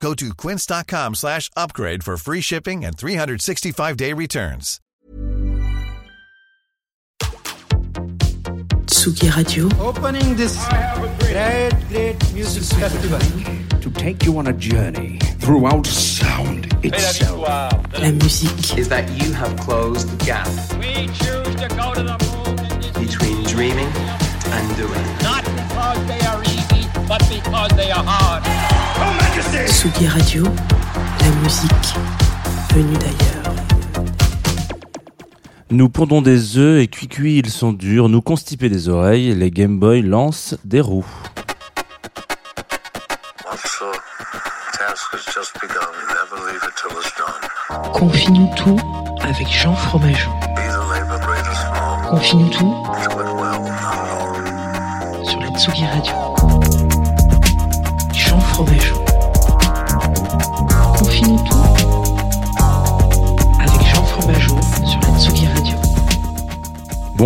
Go to quince.com slash upgrade for free shipping and 365-day returns. Tsugi Radio. Opening this great, great music festival. to take you on a journey throughout sound itself. La musique. is that you have closed the gap We choose to go to the moon between dreaming and doing. not because they are easy, but because they are hard. Tsugi Radio. La musique venue d'ailleurs. Nous pondons des œufs et cuit cuit ils sont durs. Nous constiper des oreilles. Les Game Boy lancent des roues. Confine-nous tout avec Jean Fromageau. Confine-nous tout sur la Tsugi Radio.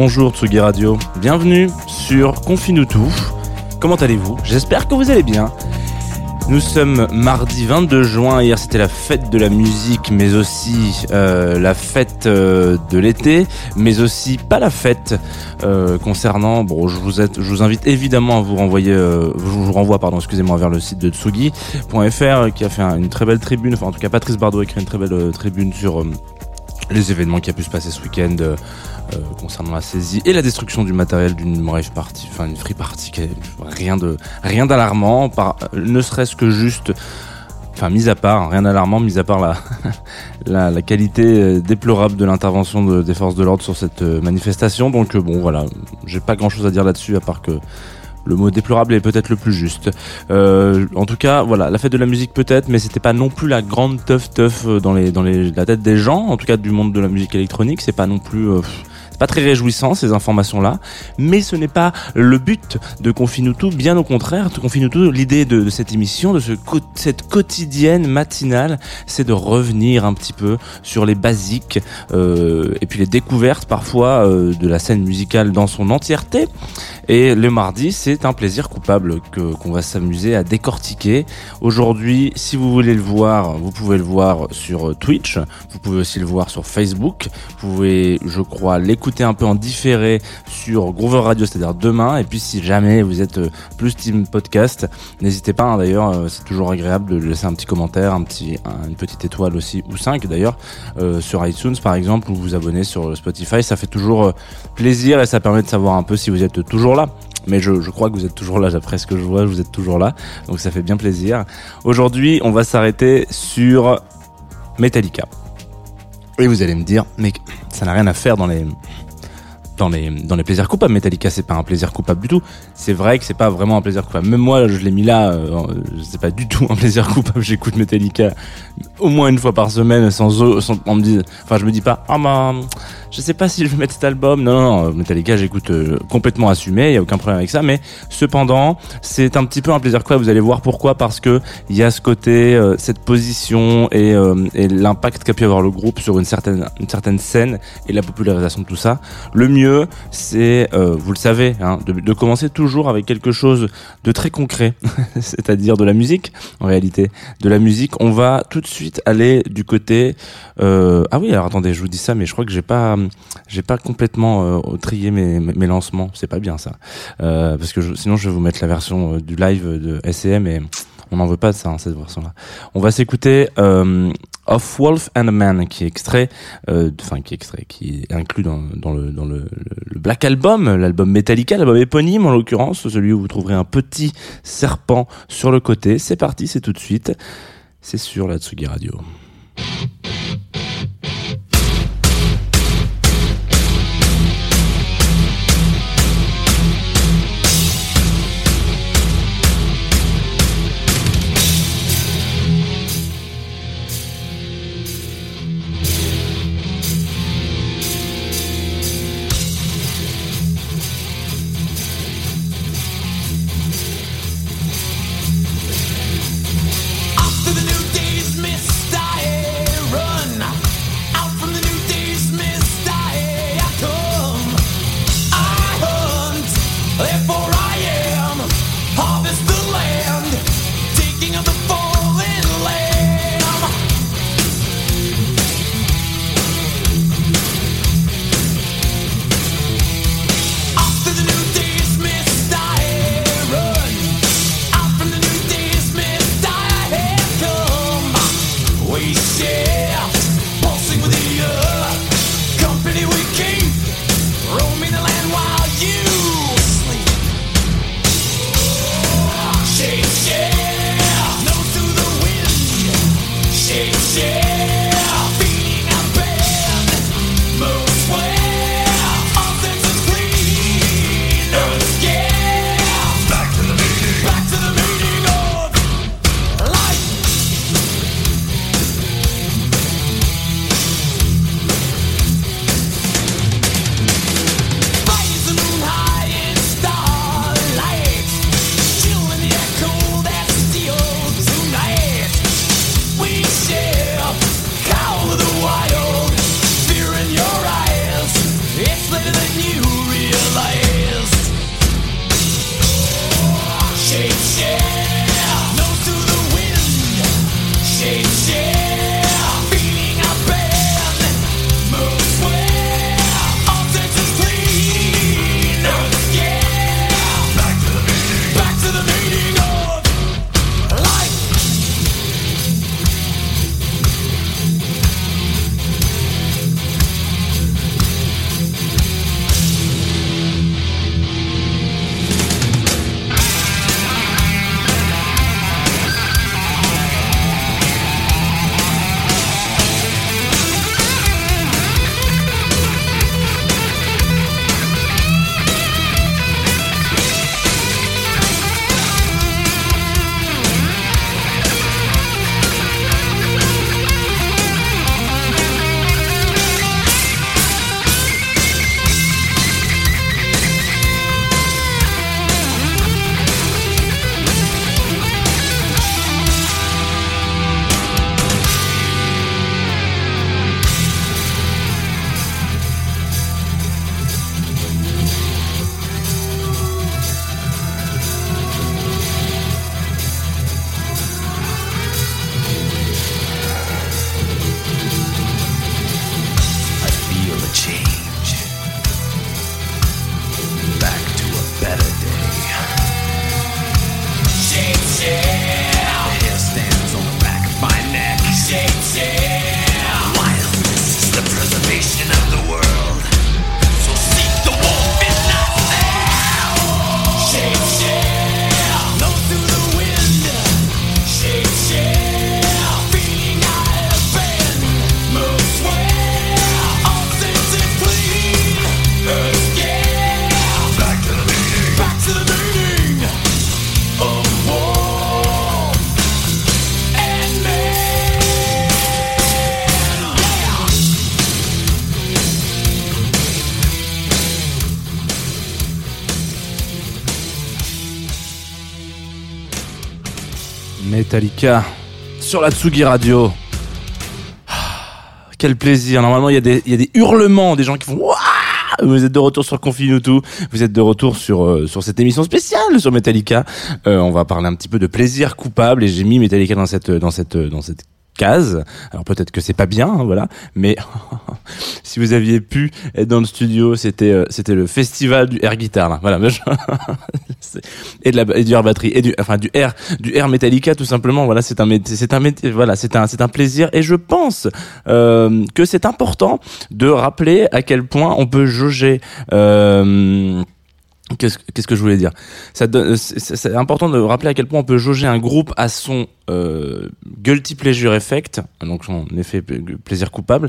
Bonjour Tsugi Radio. Bienvenue sur Confine-nous tout. Comment allez-vous? J'espère que vous allez bien. Nous sommes mardi 22 juin. Hier, c'était la fête de la musique, mais aussi euh, la fête euh, de l'été, mais aussi pas la fête euh, concernant. Bon, je vous, invite évidemment à vous renvoyer, je vous renvoie, pardon, excusez-moi, vers le site de Tsugi.fr qui a fait un- une très belle tribune. Enfin, en tout cas, Patrice Bardot a écrit une très belle tribune sur les événements qui a pu se passer ce week-end. euh, euh, concernant la saisie et la destruction du matériel d'une rave party, enfin une free party, rien de rien d'alarmant, par ne serait-ce que juste, enfin mis à part rien d'alarmant, mis à part la la, qualité euh, déplorable de l'intervention de- des forces de l'ordre sur cette euh, manifestation. Donc euh, bon voilà, j'ai pas grand-chose à dire là-dessus à part que le mot déplorable est peut-être le plus juste. Euh, en tout cas, voilà, la fête de la musique peut-être, mais c'était pas non plus la grande teuf teuf dans la tête des gens, en tout cas du monde de la musique électronique. C'est pas non plus euh, pas très réjouissant ces informations-là, mais ce n'est pas le but de Confine tout, bien au contraire. Confine tout, l'idée de, cette émission, de ce cette quotidienne matinale, c'est de revenir un petit peu sur les basiques euh, et puis les découvertes parfois euh, de la scène musicale dans son entièreté. Et le mardi, c'est un plaisir coupable que qu'on va s'amuser à décortiquer. Aujourd'hui, si vous voulez le voir, vous pouvez le voir sur Twitch. Vous pouvez aussi le voir sur Facebook. Vous pouvez, je crois, l'écouter un peu en différé sur Groover Radio, c'est-à-dire demain. Et puis, si jamais vous êtes euh, plus team podcast, n'hésitez pas. hein, d'ailleurs, euh, c'est toujours agréable de laisser un petit commentaire, un petit, un- une petite étoile aussi, ou cinq d'ailleurs, euh, sur iTunes par exemple, ou vous abonner sur Spotify. Ça fait toujours plaisir et ça permet de savoir un peu si vous êtes toujours là. Mais je, je crois que vous êtes toujours là, d'après ce que je vois, vous êtes toujours là. Donc ça fait bien plaisir. Aujourd'hui, on va s'arrêter sur Metallica. Et vous allez me dire, mais ça n'a rien à faire dans les dans les dans les plaisirs coupables. Metallica, c'est pas un plaisir coupable du tout. C'est vrai que c'est pas vraiment un plaisir coupable. Même moi, je l'ai mis là. Euh, c'est pas du tout un plaisir coupable. J'écoute Metallica au moins une fois par semaine sans, sans me. Enfin, je me dis pas. Ah bah, je sais pas si je vais mettre cet album. Non, non, non. Metallica, j'écoute euh, complètement assumé. Il y a aucun problème avec ça. Mais cependant, c'est un petit peu un plaisir coupable. Vous allez voir pourquoi. Parce que il y a ce côté, euh, cette position et, euh, et l'impact qu'a pu avoir le groupe sur une certaine une certaine scène et la popularisation de tout ça. Le mieux, c'est, euh, vous le savez, hein, de, commencer toujours avec quelque chose de très concret, c'est-à-dire de la musique. En réalité, de la musique. On va tout de suite aller du côté. euh, ah oui, alors attendez, je vous dis ça, mais je crois que j'ai pas, j'ai pas complètement euh, trié mes, lancements. C'est pas bien ça, parce que sinon je vais vous mettre la version du live de SCM et on n'en veut pas de ça, hein, cette version-là. On va s'écouter euh, Of Wolf and a Man, qui est extrait, euh, enfin qui est extrait, qui est inclus dans, le dans le- le Black Album, l'album Metallica, l'album éponyme en l'occurrence, celui où vous trouverez un petit serpent sur le côté. C'est parti, c'est tout de suite. C'est sur la Tsugi Radio. Metallica sur la Tsugi Radio. Ah, Quel plaisir. Normalement, il y, a des- il y a des hurlements, des gens qui font Ouah vous êtes de retour sur Confine tout. Vous êtes de retour sur euh, cette émission spéciale sur Metallica. Euh, on va parler un petit peu de plaisir coupable et j'ai mis Metallica dans cette dans cette dans cette Alors peut-être que c'est pas bien, hein, voilà, mais si vous aviez pu être dans le studio, c'était euh, c'était le festival du air guitar là. Voilà, et de la et du air batterie et du enfin du air du air Metallica tout simplement. Voilà, c'est un c'est un voilà, c'est un c'est un plaisir et je pense euh, que c'est important de rappeler à quel point on peut jauger euh, Qu'est-ce que je voulais dire? Donne- c'est important de rappeler à quel point on peut jauger un groupe à son euh, guilty pleasure effect, donc son effet pla- plaisir coupable,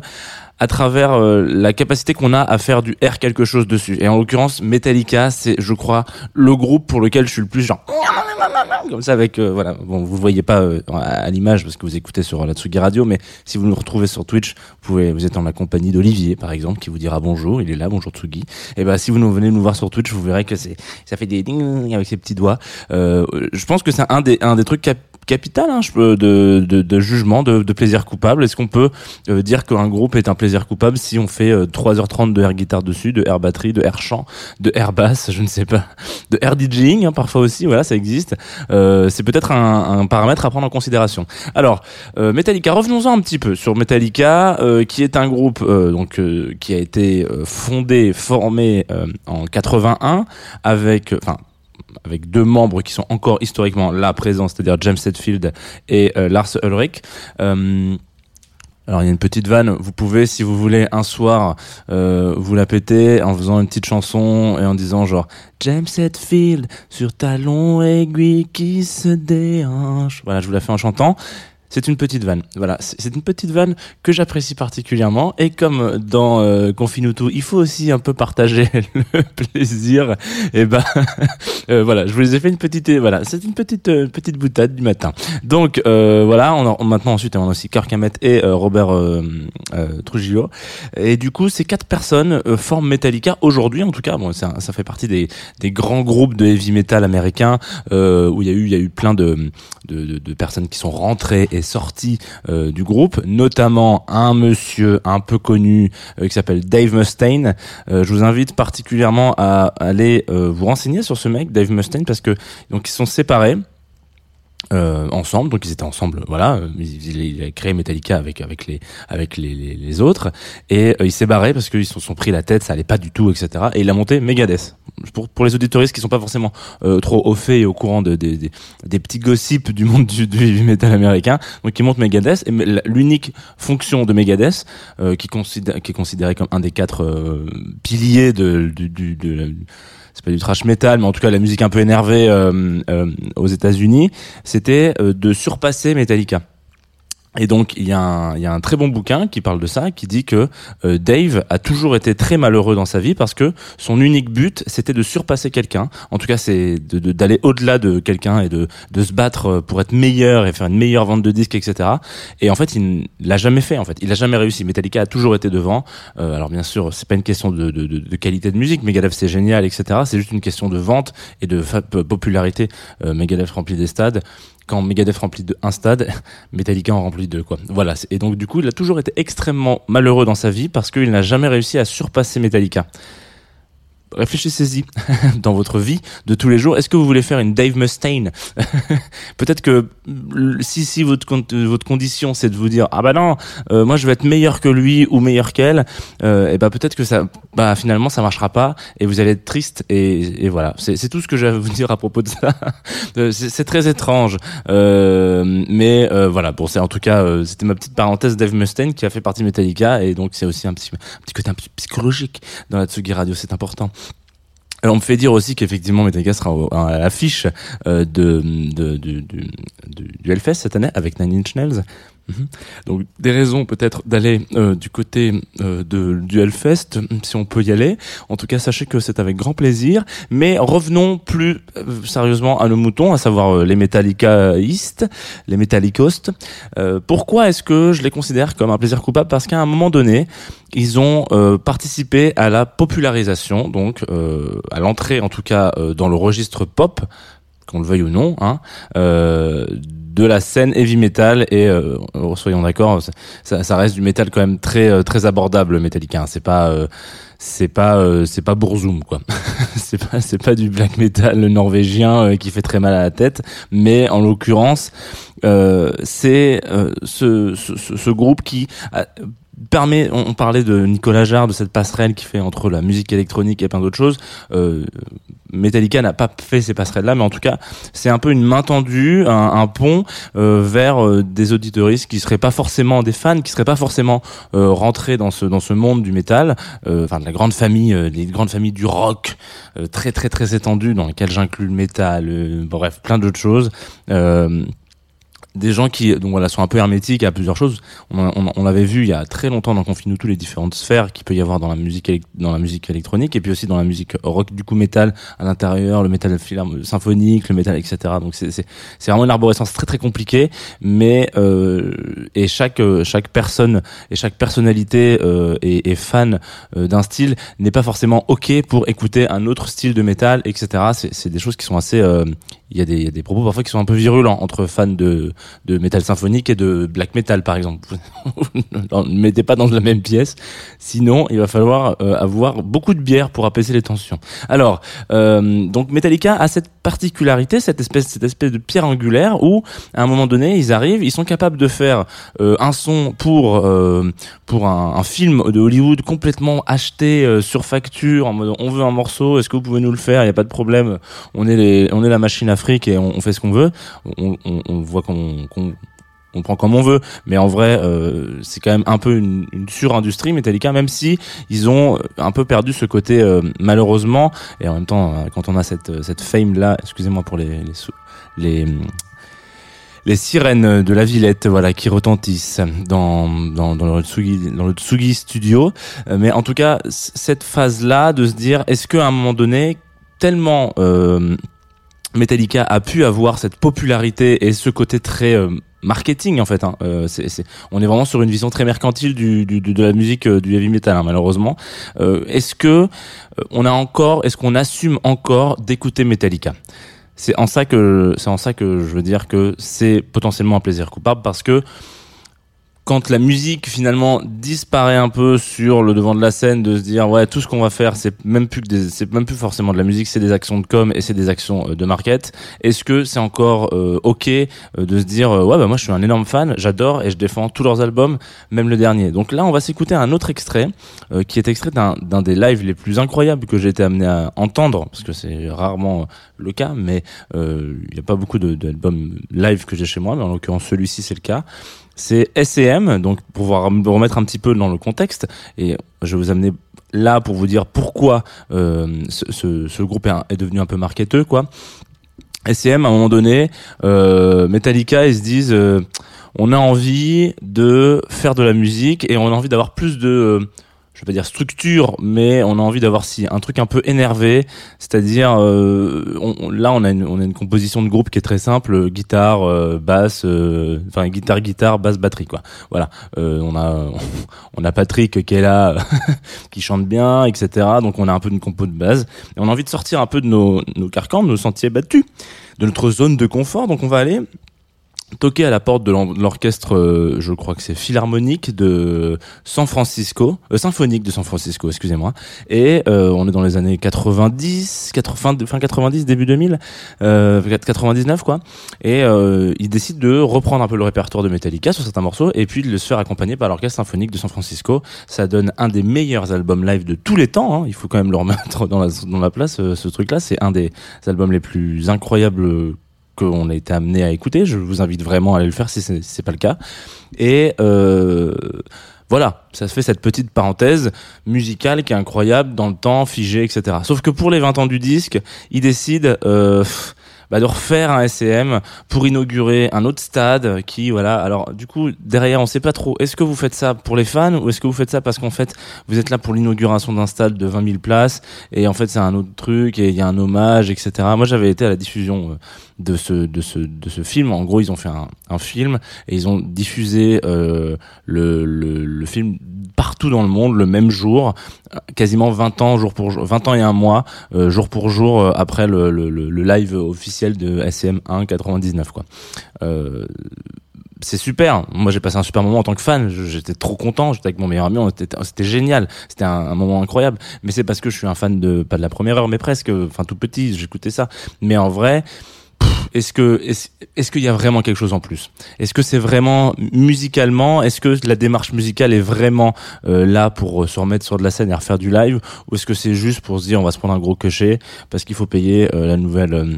à travers euh, la capacité qu'on a à faire du air quelque chose dessus. Et en l'occurrence, Metallica, c'est, je crois, le groupe pour lequel je suis le plus genre comme ça avec euh, voilà. Bon vous le voyez pas euh, à, l'image parce que vous écoutez sur la Tsugi Radio mais si vous nous retrouvez sur Twitch vous êtes en la compagnie d'Olivier par exemple qui vous dira bonjour il est là bonjour Tsugi. Et ben si vous venez nous voir sur Twitch vous verrez que ça fait des ding avec ses petits doigts. Euh, je pense que c'est un des un des trucs cap capital hein, de, jugement de, plaisir coupable est-ce qu'on peut euh, dire qu'un groupe est un plaisir coupable si on fait euh, 3h30 de air guitare dessus de air batterie de air chant de air bass je ne sais pas de air DJing hein, parfois aussi voilà ça existe euh, c'est peut-être un, paramètre à prendre en considération. Alors, euh, Metallica, revenons-en un petit peu sur Metallica, euh, qui est un groupe euh, donc euh, qui a été euh, fondé, formé euh, en 81 avec, euh. Avec deux membres qui sont encore historiquement là présents, c'est-à-dire James Hetfield et euh, Lars Ulrich. Euh, alors il y a une petite vanne, vous pouvez si vous voulez un soir euh, vous la péter en faisant une petite chanson et en disant genre James Hetfield sur talon aiguille qui se déhanche. Voilà, je vous la fais en chantant. C'est une petite vanne. Voilà, c'est une petite vanne que j'apprécie particulièrement. Et comme dans euh, Confinuto, il faut aussi un peu partager le plaisir. Et ben, euh, voilà, je vous ai fait une petite, euh, voilà, c'est une petite euh, petite boutade du matin. Donc euh, voilà, on a, maintenant ensuite on a aussi Kirk et euh, Robert euh, euh, Trujillo. Et du coup, ces quatre personnes euh, forment Metallica aujourd'hui, en tout cas. Bon, ça, ça fait partie des, des grands groupes de heavy metal américains euh, où il y a eu il y a eu plein de de, de, personnes qui sont rentrées sorties euh, du groupe, notamment un monsieur un peu connu euh, qui s'appelle Dave Mustaine. Euh, je vous invite particulièrement à aller vous renseigner sur ce mec, Dave Mustaine, parce que donc ils sont séparés euh, ensemble, donc ils étaient ensemble, voilà. Il, a créé Metallica avec avec les avec les, les, autres et euh, il s'est barré parce qu'ils se sont pris la tête, ça allait pas du tout, etc. Et il a monté Megadeth. Pour pour les auditoristes qui sont pas forcément euh, trop au fait et au courant de, des des des petits gossips du monde du, du metal américain, donc il monte Megadeth et l'unique fonction de Megadeth, euh, qui qui est considéré comme un des quatre euh, piliers de de la- c'est pas du trash metal, mais en tout cas la musique un peu énervée euh, euh, aux États-Unis, c'était euh, de surpasser Metallica. Et donc il y, a un, il y a un très bon bouquin qui parle de ça, qui dit que euh, Dave a toujours été très malheureux dans sa vie parce que son unique but c'était de surpasser quelqu'un. En tout cas, c'est de- de- d'aller au-delà de quelqu'un et de, de se battre euh, pour être meilleur et faire une meilleure vente de disques, etc. Et en fait, il l'a jamais fait. En fait, il a jamais réussi. Metallica a toujours été devant. Euh, alors bien sûr, c'est pas une question de, qualité de musique. Megadeth c'est génial, etc. C'est juste une question de vente et de popularité. Euh, Megadeth remplit des stades quand Megadeth remplit de un stade, Metallica en remplit deux, quoi. Voilà. Et donc, du coup, il a toujours été extrêmement malheureux dans sa vie parce qu'il n'a jamais réussi à surpasser Metallica. Réfléchissez-y dans votre vie de tous les jours. Est-ce que vous voulez faire une Dave Mustaine Peut-être que euh, si si votre euh, votre condition c'est de vous dire ah bah non, euh, moi je vais être meilleur que lui ou meilleur qu'elle, euh, et bah peut-être que ça, bah finalement ça marchera pas et vous allez être triste et, et voilà. C'est tout ce que j'ai à vous dire à propos de ça. Euh, c'est très étrange, euh, mais voilà. Bon, c'est en tout cas c'était ma petite parenthèse Dave Mustaine qui a fait partie de Metallica et donc c'est aussi un petit un petit côté un peu psychologique dans la Tsugi Radio, c'est important. Alors, on me fait dire aussi qu'effectivement Metallica sera à l'affiche euh, du, du, du, du Hellfest cette année avec Nine Inch Nails. Mhm. Donc des raisons peut-être d'aller euh, du côté euh, de, du Hellfest si on peut y aller. En tout cas, sachez que c'est avec grand plaisir. Mais revenons plus euh, sérieusement à nos moutons, à savoir euh, les Metallicaistes, les Metallicostes. Euh, pourquoi est-ce que je les considère comme un plaisir coupable? Parce qu'à un moment donné, ils ont participé à la popularisation, donc à l'entrée en tout cas dans le registre pop, qu'on le veuille ou non, hein, euh, de la scène heavy metal et euh, soyons d'accord, ça, ça reste du métal quand même très euh, très abordable Metallica. hein. C'est pas euh, c'est pas euh, c'est pas Bourzoum quoi. c'est pas c'est pas du black metal norvégien euh, qui fait très mal à la tête, mais en l'occurrence euh, c'est ce, ce, ce- groupe qui permet, on, parlait de Nicolas Jarre, de cette passerelle qui fait entre la musique électronique et plein d'autres choses. Euh, Metallica n'a pas fait ces passerelles-là, mais en tout cas, c'est un peu une main tendue, un, pont euh, vers euh, des auditoristes qui seraient pas forcément des fans, qui seraient pas forcément rentrés dans ce dans ce monde du métal, enfin de la grande famille, des grandes familles du rock, très très très étendues, dans lesquelles j'inclus le métal, bref, plein d'autres choses. Des gens qui donc voilà sont un peu hermétiques à plusieurs choses. On, l'avait vu il y a très longtemps dans Confine tous les différentes sphères qu'il peut y avoir dans la musique dans la musique électronique et puis aussi dans la musique rock du coup métal à l'intérieur, le métal symphonique, le métal etc. Donc c'est c'est c'est vraiment une arborescence très très compliquée, mais euh, et chaque euh, chaque personne et chaque personnalité euh, est, est fan euh, d'un style n'est pas forcément ok pour écouter un autre style de métal etc. C'est c'est des choses qui sont assez euh, il y a des il y a des propos parfois qui sont un peu virulents entre fans de de métal symphonique et de black metal par exemple. ne mettez pas dans la même pièce, sinon il va falloir euh, avoir beaucoup de bière pour apaiser les tensions. Alors euh, donc Metallica a cette particularité, cette espèce cette espèce de pierre angulaire où à un moment donné ils arrivent, ils sont capables de faire euh, un son pour euh, pour un, un film de Hollywood complètement acheté euh, sur facture en mode on veut un morceau, est-ce que vous pouvez nous le faire? Il y a pas de problème, on est les on est la machine Afrique et on, on fait ce qu'on veut. On, on, on voit qu'on qu'on on prend comme on veut, mais en vrai, euh, c'est quand même un peu une, une surindustrie Metallica, même si ils ont un peu perdu ce côté euh, malheureusement, et en même temps, euh, quand on a cette cette fame là, excusez-moi pour les les, sou- les sirènes de la Villette, voilà, qui retentissent dans dans, le Tsugi dans le Tsugi Studio, Euh, mais en tout cas, cette phase là de se dire, est-ce qu'à un moment donné, tellement euh, Metallica a pu avoir cette popularité et ce côté très euh, marketing en fait. Hein. Euh, c'est, c'est- on est vraiment sur une vision très mercantile du- du- de la musique euh, du heavy metal hein, malheureusement. Euh, est-ce que euh, on a encore, est-ce qu'on assume encore d'écouter Metallica? C'est en ça que c'est en ça que je veux dire que c'est potentiellement un plaisir coupable parce que quand la musique finalement disparaît un peu sur le devant de la scène de se dire ouais tout ce qu'on va faire c'est même plus que des c'est même plus forcément de la musique c'est des actions de com et c'est des actions euh, de market. Est-ce que c'est encore euh, ok euh, de se dire euh, ouais bah moi je suis un énorme fan j'adore et je défends tous leurs albums même le dernier. Donc là on va s'écouter un autre extrait euh, qui est extrait d'un d'un des lives les plus incroyables que j'ai été amené à entendre parce que c'est rarement le cas mais euh, il n'y a pas beaucoup d'albums live que j'ai chez moi mais en l'occurrence celui-ci c'est le cas c'est S&M, donc pour pouvoir me remettre un petit peu dans le contexte, et je vais vous amener là pour vous dire pourquoi euh, ce, groupe est, devenu un peu marketeux, quoi. S&M, à un moment donné, euh, Metallica, ils se disent, euh, on a envie de faire de la musique et on a envie d'avoir plus de, je vais pas dire structure, mais on a envie d'avoir si un truc un peu énervé, c'est-à-dire euh, là on a une on a une composition de groupe qui est très simple, guitare, euh, basse, euh, enfin guitare guitare, basse batterie quoi. Voilà, Euh, on a on a Patrick qui est là, qui chante bien, etc. Donc on a un peu une compo de base et on a envie de sortir un peu de nos nos carcans, de nos sentiers battus, de notre zone de confort. Donc on va aller toqué à la porte de l'orchestre, euh, je crois que c'est philharmonique de San Francisco, euh, symphonique de San Francisco, excusez-moi. Et euh, on est dans les années 90, 80, fin 90, début 2000, euh, 99 quoi. Et euh, il décide de reprendre un peu le répertoire de Metallica sur certains morceaux et puis de se faire accompagner par l'orchestre symphonique de San Francisco. Ça donne un des meilleurs albums live de tous les temps. hein. Il faut quand même le remettre dans la, dans la place. euh, ce truc-là, c'est un des albums les plus incroyables qu'on a été amené à écouter. Je vous invite vraiment à aller le faire si c'est si c'est pas le cas. Et euh, voilà, ça se fait cette petite parenthèse musicale qui est incroyable dans le temps, figé, etc. Sauf que pour les 20 ans du disque, ils décident euh, bah, de refaire un SCM pour inaugurer un autre stade qui, voilà. Alors, du coup, derrière, on sait pas trop. Est-ce que vous faites ça pour les fans ou est-ce que vous faites ça parce qu'en fait, vous êtes là pour l'inauguration d'un stade de 20 000 places et en fait, c'est un autre truc et il y a un hommage, etc. Moi, j'avais été à la diffusion euh, de ce de ce de ce film. En gros, ils ont fait un, film et ils ont diffusé euh, le, le film partout dans le monde le même jour, euh, quasiment 20 ans jour pour jour, 20 ans et un mois euh, jour pour jour après le, le, live officiel de SM 1 99 quoi. C'est super. Moi, j'ai passé un super moment en tant que fan. J'étais trop content. J'étais avec mon meilleur ami. C'était génial. C'était un, un moment incroyable. Mais c'est parce que je suis un fan de pas de la première heure, mais presque. Enfin, tout petit, j'écoutais ça. Mais en vrai, est-ce que est-ce est-ce qu'il y a vraiment quelque chose en plus? Est-ce que c'est vraiment musicalement? Est-ce que la démarche musicale est vraiment euh, là pour euh, se remettre sur de la scène et refaire du live? Ou est-ce que c'est juste pour se dire on va se prendre un gros cachet parce qu'il faut payer euh, la nouvelle euh,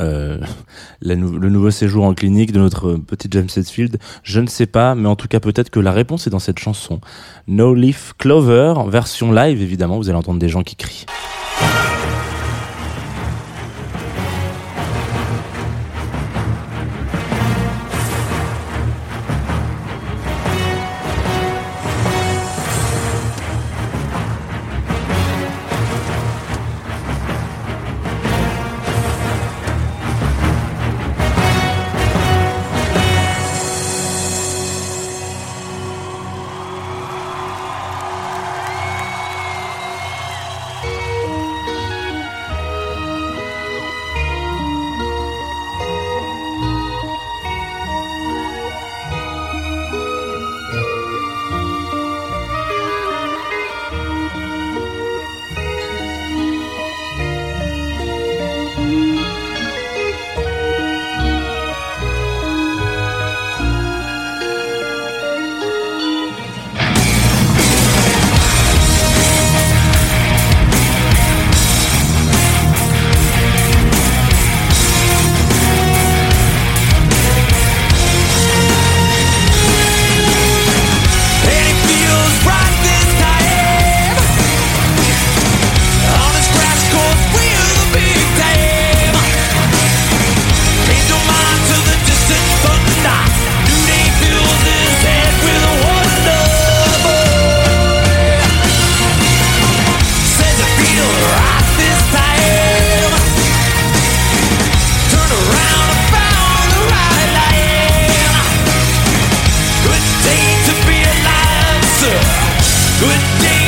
euh, le nouveau séjour en clinique de notre petit James Hetfield? Je ne sais pas, mais en tout cas peut-être que la réponse est dans cette chanson. No Leaf Clover, version live évidemment, vous allez entendre des gens qui crient. Good day.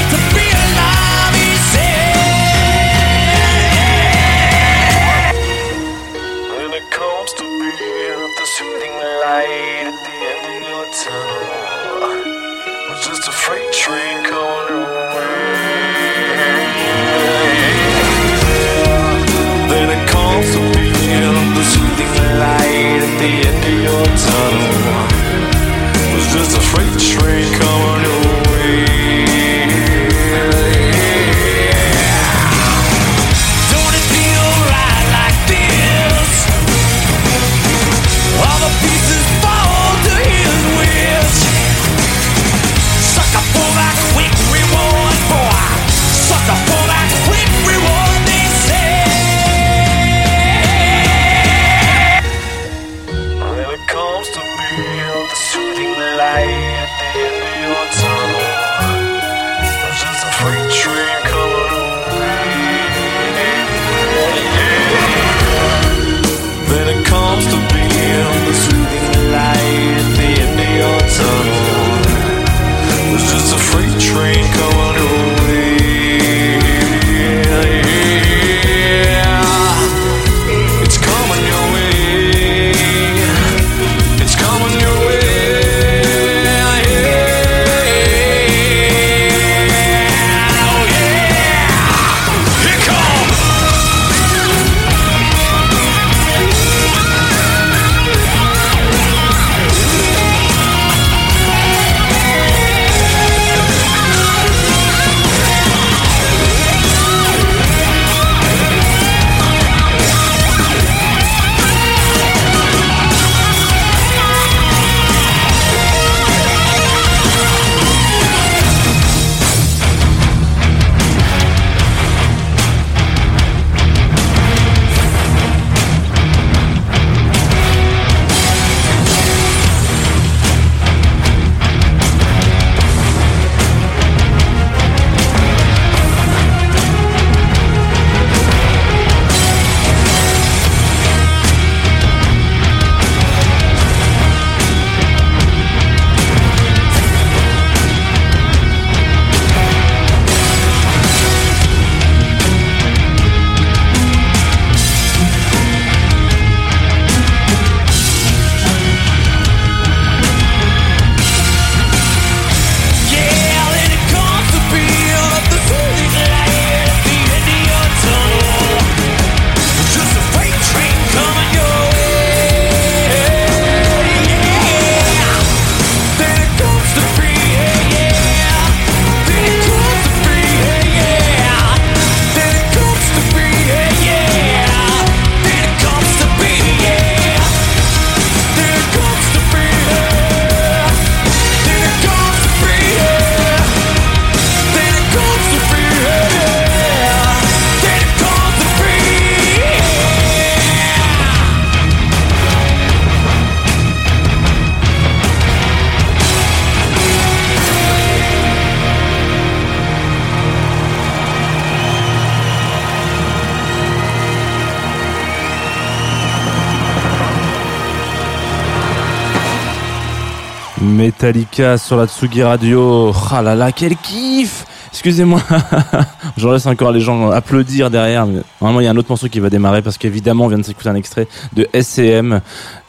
Metallica sur la Tsugi Radio. Ah là là, quel kiff Excusez-moi, je laisse encore les gens applaudir derrière. Mais normalement, il y a un autre morceau qui va démarrer parce qu'évidemment, on vient de s'écouter un extrait de SCM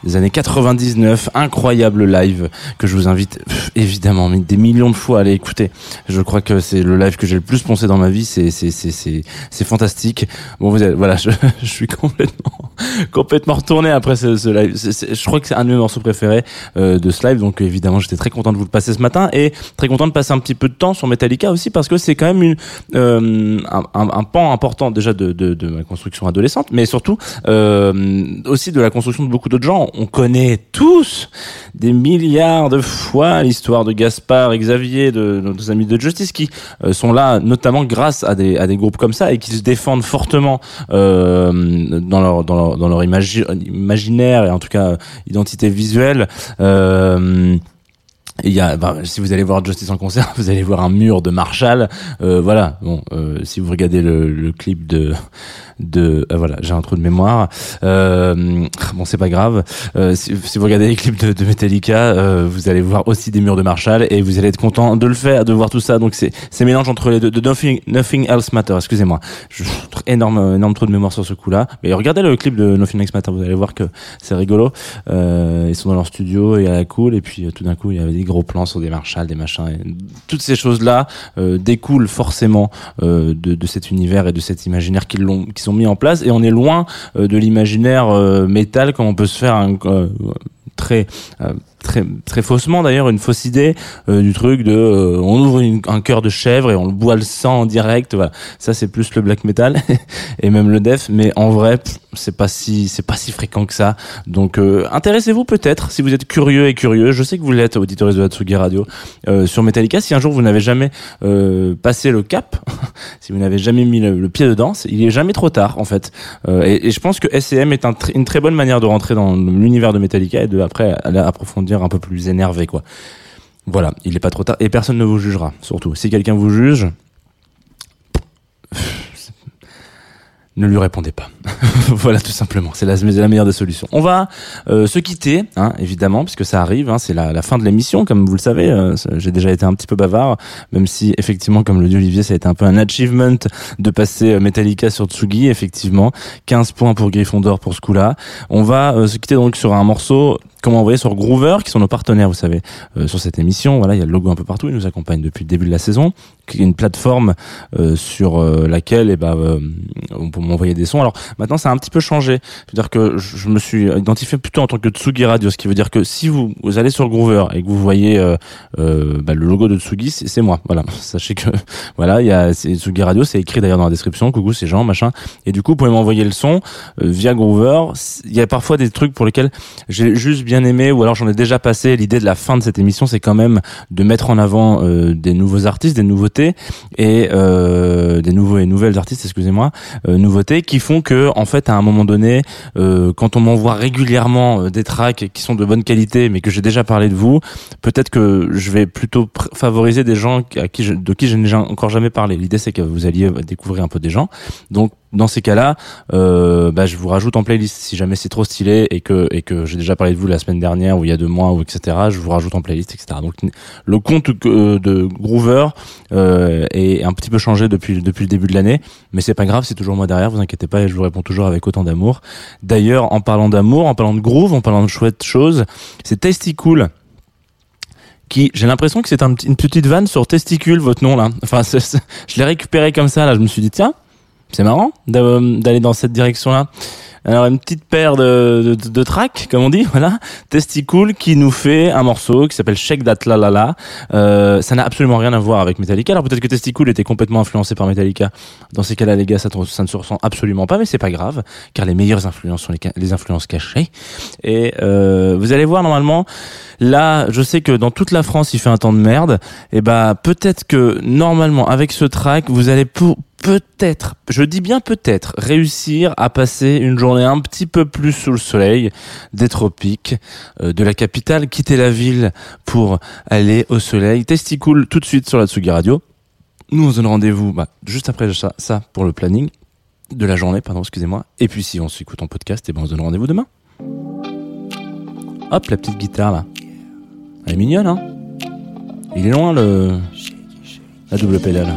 des années 99, incroyable live que je vous invite évidemment mais des millions de fois à aller écouter. Je crois que c'est le live que j'ai le plus poncé dans ma vie. C'est c'est c'est c'est fantastique. Bon, vous voilà, je, suis complètement complètement retourné après ce, live. Je crois que c'est un de mes morceaux préférés euh, de ce live. Donc évidemment, j'étais très content de vous le passer ce matin et très content de passer un petit peu de temps sur Metallica aussi parce que c'est quand même une euh, un, pan important déjà de, ma construction adolescente, mais surtout euh, aussi de la construction de beaucoup d'autres gens. On connaît tous des milliards de fois l'histoire de Gaspard Xavier, de, nos amis de Justice, qui euh, sont là notamment grâce à des, groupes comme ça et qui se défendent fortement dans leur, imaginaire et en tout cas identité visuelle. Il y a, bah, si vous allez voir Justice en concert, vous allez voir un mur de Marshall. Euh, voilà. Bon, euh, si vous regardez le clip de, de, euh, voilà, j'ai un trou de mémoire. Euh, bon, c'est pas grave. Euh, si, si vous regardez les clips de, de Metallica, euh, vous allez voir aussi des murs de Marshall et vous allez être content de le faire, de voir tout ça. Donc c'est, c'est mélange entre les deux. De Nothing, Nothing Else Matter. Excusez-moi. Énorme, énorme trou de mémoire sur ce coup-là. Mais regardez le clip de Nothing Else Matter. Vous allez voir que c'est rigolo. Euh, ils sont dans leur studio et à la cool. Et puis euh, tout d'un coup, il y avait des gros plans sur des Marshall, des machins. Et toutes ces choses-là euh, découlent forcément euh, de, de cet univers et de cet imaginaire qu'ils l'ont, qui mis en place. Et on est loin euh, de l'imaginaire euh, métal comme on peut se faire un, euh, très très très faussement d'ailleurs une fausse idée euh, du truc de euh, on ouvre une- un cœur de chèvre et on le boit le sang en direct voilà. Ça c'est plus le black metal et même le death mais en vrai c'est pas si c'est pas si fréquent que ça. Donc euh, intéressez-vous peut-être si vous êtes curieux et curieux je sais que vous l'êtes auditeurs de Hatsugi Radio euh, sur Metallica si un jour vous n'avez jamais euh, passé le cap si vous n'avez jamais mis le, pied dedans il est jamais trop tard en fait. Euh, et, et je pense que SCM est un une très bonne manière de rentrer dans l'univers de Metallica et de après aller approfondir un peu plus énervé quoi. Voilà, il est pas trop tard et personne ne vous jugera surtout. Si quelqu'un vous juge, ne lui répondez pas. voilà tout simplement, c'est la, meilleure des solutions. On va euh, se quitter, hein, évidemment, puisque ça arrive, hein, c'est la, fin de l'émission, comme vous le savez. euh, J'ai déjà été un petit peu bavard, même si effectivement, comme le dit Olivier, ça a été un peu un achievement de passer euh, Metallica sur Tsugi, effectivement. 15 points pour Gryffondor pour ce coup-là. On va se quitter donc sur un morceau comme on voyait sur Groover, qui sont nos partenaires, vous savez, euh, sur cette émission. Voilà, il y a le logo un peu partout. Ils nous accompagnent depuis le début de la saison, qui est une plateforme euh, sur euh, laquelle, eh ben, euh, on peut m'envoyer des sons. Alors maintenant, ça a un petit peu changé. C'est-à-dire que je, me suis identifié plutôt en tant que Tsugi Radio, ce qui veut dire que si vous, vous allez sur Groover et que vous voyez euh, bah, le logo de Tsugi, c'est moi. Voilà, sachez que voilà, il y a Tsugi Radio, c'est écrit d'ailleurs dans la description. Coucou, c'est Jean, machin. Et du coup, vous pouvez m'envoyer le son via Groover. Il y a parfois des trucs pour lesquels j'ai juste bien aimé ou alors j'en ai déjà passé. L'idée de la fin de cette émission, c'est quand même de mettre en avant euh, des nouveaux artistes, des nouveautés et euh, des nouveaux et nouvelles artistes, excusez-moi, euh, nouveautés qui font que en fait à un moment donné, euh, quand on m'envoie régulièrement euh, des tracks qui sont de bonne qualité, mais que j'ai déjà parlé de vous, peut-être que je vais plutôt favoriser des gens à qui je, de qui je n'ai encore jamais parlé. L'idée c'est que vous alliez découvrir un peu des gens. Donc dans ces cas-là, euh, bah, je vous rajoute en playlist si jamais c'est trop stylé et que et que j'ai déjà parlé de vous la semaine dernière ou il y a deux mois ou etc. Je vous rajoute en playlist etc. Donc le compte euh, de Groover euh, est un petit peu changé depuis depuis le début de l'année, mais c'est pas grave, c'est toujours moi derrière, vous inquiétez pas et je vous réponds toujours avec autant d'amour. D'ailleurs, en parlant d'amour, en parlant de groove, en parlant de chouettes choses, c'est Tasty Cool qui j'ai l'impression que c'est une petite vanne sur testicule votre nom là. Enfin, je l'ai récupéré comme ça là, je me suis dit tiens, c'est marrant d'a- d'aller dans cette direction-là. Alors une petite paire de, de, de tracks, comme on dit, voilà, Testicool qui nous fait un morceau qui s'appelle Shake That La La La. Euh, ça n'a absolument rien à voir avec Metallica. Alors peut-être que Testicool était complètement influencé par Metallica. Dans ces cas-là, les gars, ça, ne se ressent absolument pas, mais c'est pas grave, car les meilleures influences sont les, les influences cachées. Et euh, vous allez voir normalement, là, je sais que dans toute la France, il fait un temps de merde. Et bah peut-être que normalement, avec ce track, vous allez pour peut-être, je dis bien peut-être, réussir à passer une journée un petit peu plus sous le soleil des tropiques, euh, de la capitale, quitter la ville pour aller au soleil. Testicool tout de suite sur la Tsugi Radio. Nous on se donne rendez-vous bah, juste après ça, ça pour le planning de la journée, pardon, excusez-moi. Et puis si on s'écoute en podcast, et ben on se donne rendez-vous demain. Hop, la petite guitare là. Elle est mignonne, hein Il est loin le. La double pédale.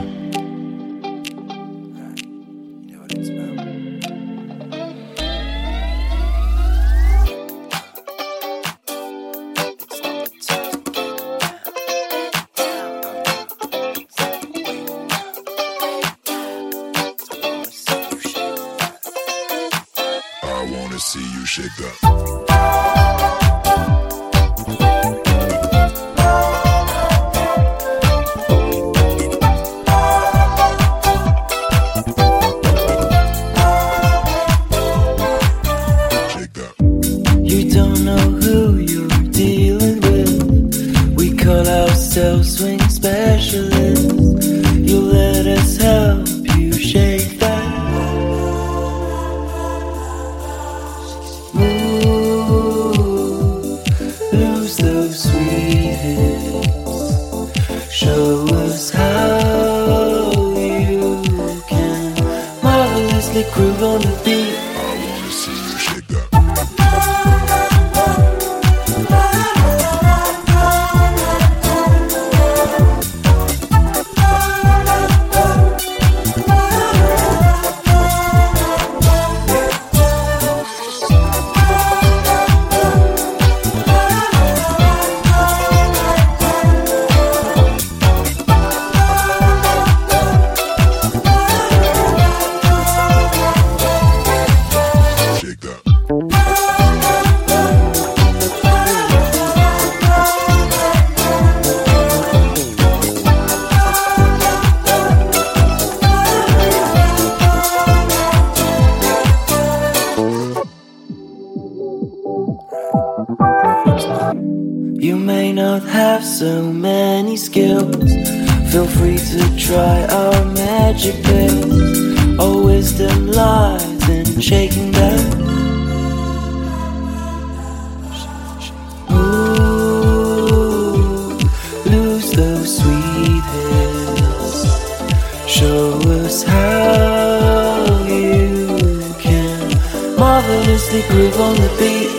You may not have so many skills. Feel free to try our magic pills. Our wisdom lies in shaking them. Ooh, lose those sweet hips. Show us how you can marvelously groove on the beat.